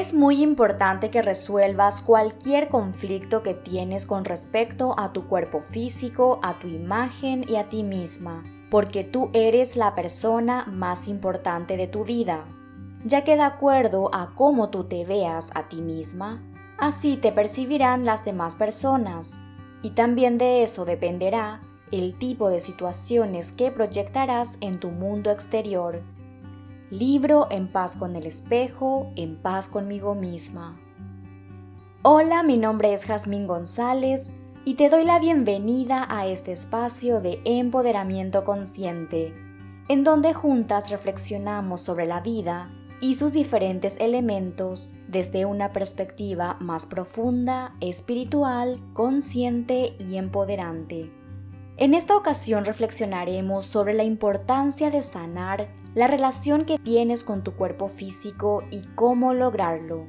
Es muy importante que resuelvas cualquier conflicto que tienes con respecto a tu cuerpo físico, a tu imagen y a ti misma, porque tú eres la persona más importante de tu vida, ya que de acuerdo a cómo tú te veas a ti misma, así te percibirán las demás personas, y también de eso dependerá el tipo de situaciones que proyectarás en tu mundo exterior. Libro En paz con el espejo, en paz conmigo misma. Hola, mi nombre es Jazmín González y te doy la bienvenida a este espacio de empoderamiento consciente, en donde juntas reflexionamos sobre la vida y sus diferentes elementos desde una perspectiva más profunda, espiritual, consciente y empoderante. En esta ocasión reflexionaremos sobre la importancia de sanar la relación que tienes con tu cuerpo físico y cómo lograrlo.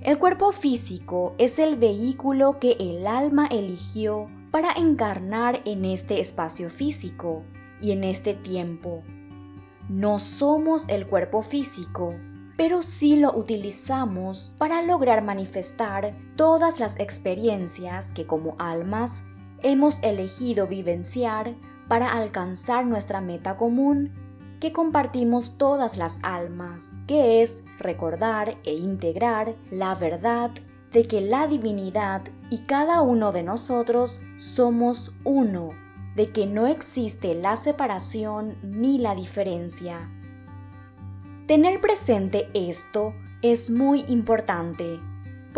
El cuerpo físico es el vehículo que el alma eligió para encarnar en este espacio físico y en este tiempo. No somos el cuerpo físico, pero sí lo utilizamos para lograr manifestar todas las experiencias que como almas hemos elegido vivenciar para alcanzar nuestra meta común que compartimos todas las almas, que es recordar e integrar la verdad de que la divinidad y cada uno de nosotros somos uno, de que no existe la separación ni la diferencia. Tener presente esto es muy importante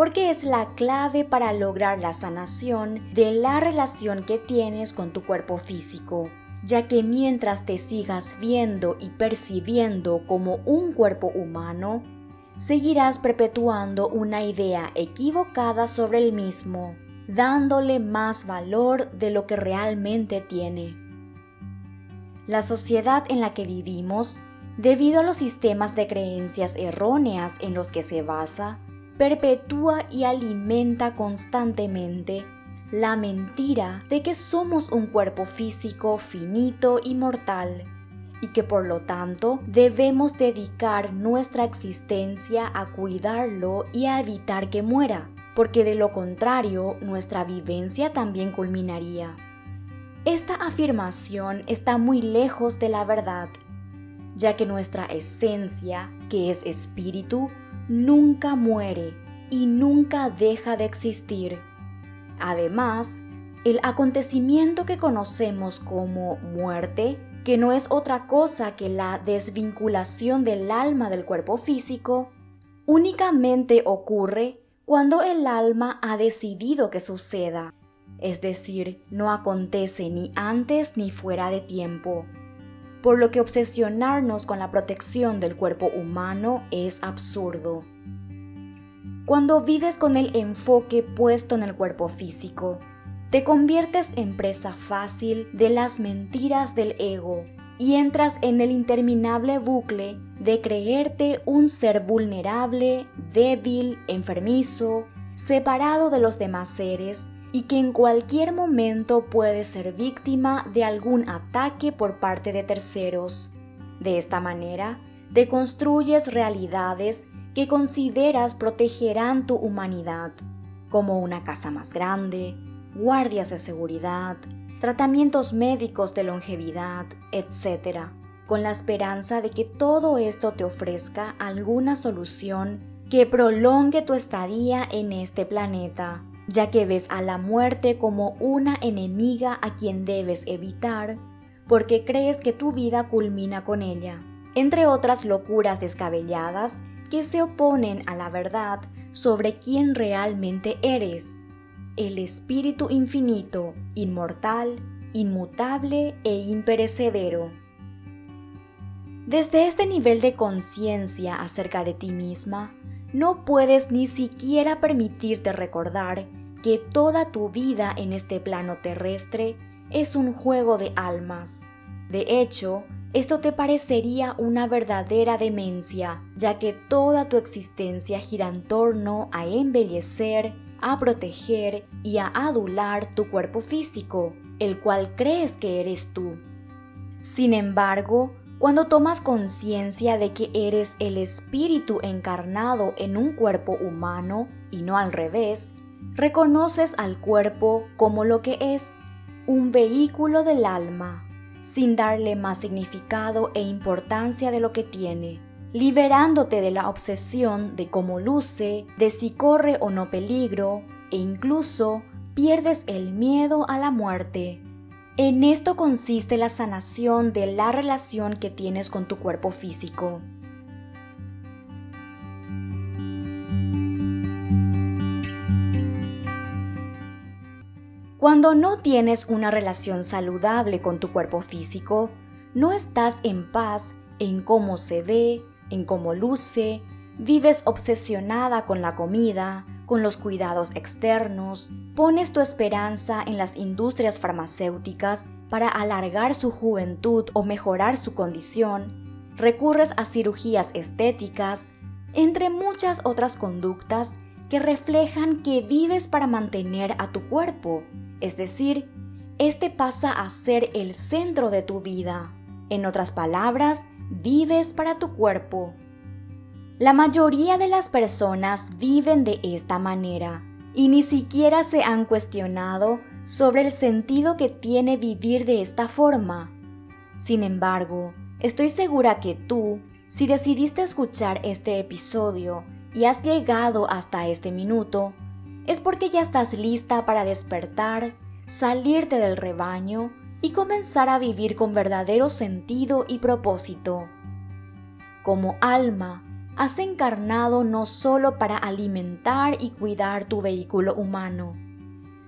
porque es la clave para lograr la sanación de la relación que tienes con tu cuerpo físico, ya que mientras te sigas viendo y percibiendo como un cuerpo humano, seguirás perpetuando una idea equivocada sobre el mismo, dándole más valor de lo que realmente tiene. La sociedad en la que vivimos, debido a los sistemas de creencias erróneas en los que se basa, perpetúa y alimenta constantemente la mentira de que somos un cuerpo físico finito y mortal y que por lo tanto debemos dedicar nuestra existencia a cuidarlo y a evitar que muera, porque de lo contrario nuestra vivencia también culminaría. Esta afirmación está muy lejos de la verdad, ya que nuestra esencia, que es espíritu, nunca muere y nunca deja de existir. Además, el acontecimiento que conocemos como muerte, que no es otra cosa que la desvinculación del alma del cuerpo físico, únicamente ocurre cuando el alma ha decidido que suceda, es decir, no acontece ni antes ni fuera de tiempo por lo que obsesionarnos con la protección del cuerpo humano es absurdo. Cuando vives con el enfoque puesto en el cuerpo físico, te conviertes en presa fácil de las mentiras del ego y entras en el interminable bucle de creerte un ser vulnerable, débil, enfermizo, separado de los demás seres y que en cualquier momento puede ser víctima de algún ataque por parte de terceros. De esta manera, te construyes realidades que consideras protegerán tu humanidad, como una casa más grande, guardias de seguridad, tratamientos médicos de longevidad, etc., con la esperanza de que todo esto te ofrezca alguna solución que prolongue tu estadía en este planeta ya que ves a la muerte como una enemiga a quien debes evitar, porque crees que tu vida culmina con ella, entre otras locuras descabelladas que se oponen a la verdad sobre quién realmente eres, el Espíritu infinito, inmortal, inmutable e imperecedero. Desde este nivel de conciencia acerca de ti misma, no puedes ni siquiera permitirte recordar que toda tu vida en este plano terrestre es un juego de almas. De hecho, esto te parecería una verdadera demencia, ya que toda tu existencia gira en torno a embellecer, a proteger y a adular tu cuerpo físico, el cual crees que eres tú. Sin embargo, Cuando tomas conciencia de que eres el espíritu encarnado en un cuerpo humano y no al revés, reconoces al cuerpo como lo que es, un vehículo del alma, sin darle más significado e importancia de lo que tiene, liberándote de la obsesión de cómo luce, de si corre o no peligro, e incluso pierdes el miedo a la muerte. En esto consiste la sanación de la relación que tienes con tu cuerpo físico. Cuando no tienes una relación saludable con tu cuerpo físico, no estás en paz en cómo se ve, en cómo luce, vives obsesionada con la comida, con los cuidados externos, pones tu esperanza en las industrias farmacéuticas para alargar su juventud o mejorar su condición, recurres a cirugías estéticas, entre muchas otras conductas que reflejan que vives para mantener a tu cuerpo, es decir, este pasa a ser el centro de tu vida. En otras palabras, vives para tu cuerpo. La mayoría de las personas viven de esta manera y ni siquiera se han cuestionado sobre el sentido que tiene vivir de esta forma. Sin embargo, estoy segura que tú, si decidiste escuchar este episodio y has llegado hasta este minuto, es porque ya estás lista para despertar, salirte del rebaño y comenzar a vivir con verdadero sentido y propósito. Como alma, has encarnado no solo para alimentar y cuidar tu vehículo humano,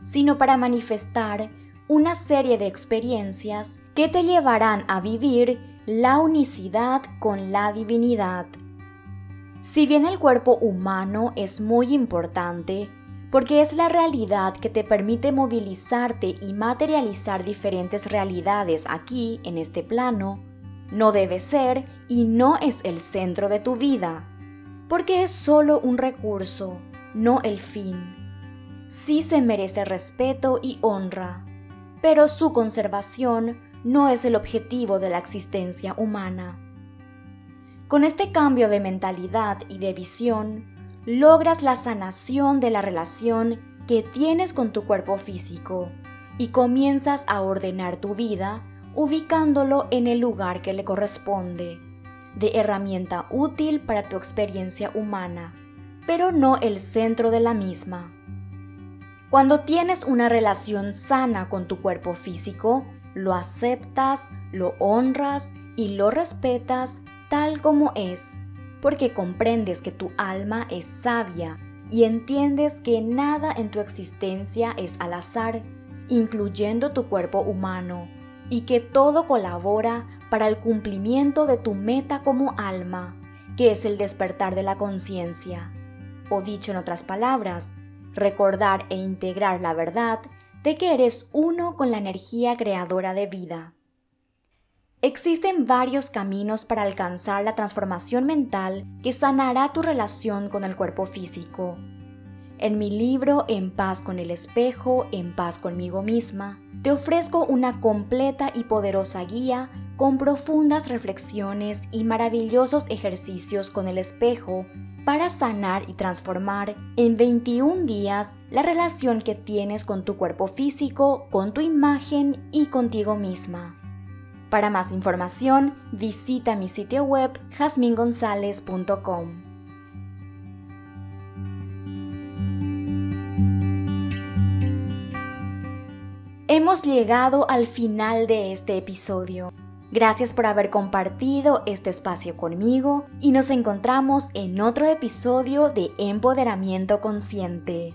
sino para manifestar una serie de experiencias que te llevarán a vivir la unicidad con la divinidad. Si bien el cuerpo humano es muy importante, porque es la realidad que te permite movilizarte y materializar diferentes realidades aquí, en este plano, no debe ser y no es el centro de tu vida, porque es solo un recurso, no el fin. Sí se merece respeto y honra, pero su conservación no es el objetivo de la existencia humana. Con este cambio de mentalidad y de visión, logras la sanación de la relación que tienes con tu cuerpo físico y comienzas a ordenar tu vida ubicándolo en el lugar que le corresponde, de herramienta útil para tu experiencia humana, pero no el centro de la misma. Cuando tienes una relación sana con tu cuerpo físico, lo aceptas, lo honras y lo respetas tal como es, porque comprendes que tu alma es sabia y entiendes que nada en tu existencia es al azar, incluyendo tu cuerpo humano y que todo colabora para el cumplimiento de tu meta como alma, que es el despertar de la conciencia. O dicho en otras palabras, recordar e integrar la verdad de que eres uno con la energía creadora de vida. Existen varios caminos para alcanzar la transformación mental que sanará tu relación con el cuerpo físico. En mi libro En paz con el espejo, en paz conmigo misma, te ofrezco una completa y poderosa guía con profundas reflexiones y maravillosos ejercicios con el espejo para sanar y transformar en 21 días la relación que tienes con tu cuerpo físico, con tu imagen y contigo misma. Para más información, visita mi sitio web jasmingonzalez.com. Hemos llegado al final de este episodio. Gracias por haber compartido este espacio conmigo y nos encontramos en otro episodio de Empoderamiento Consciente.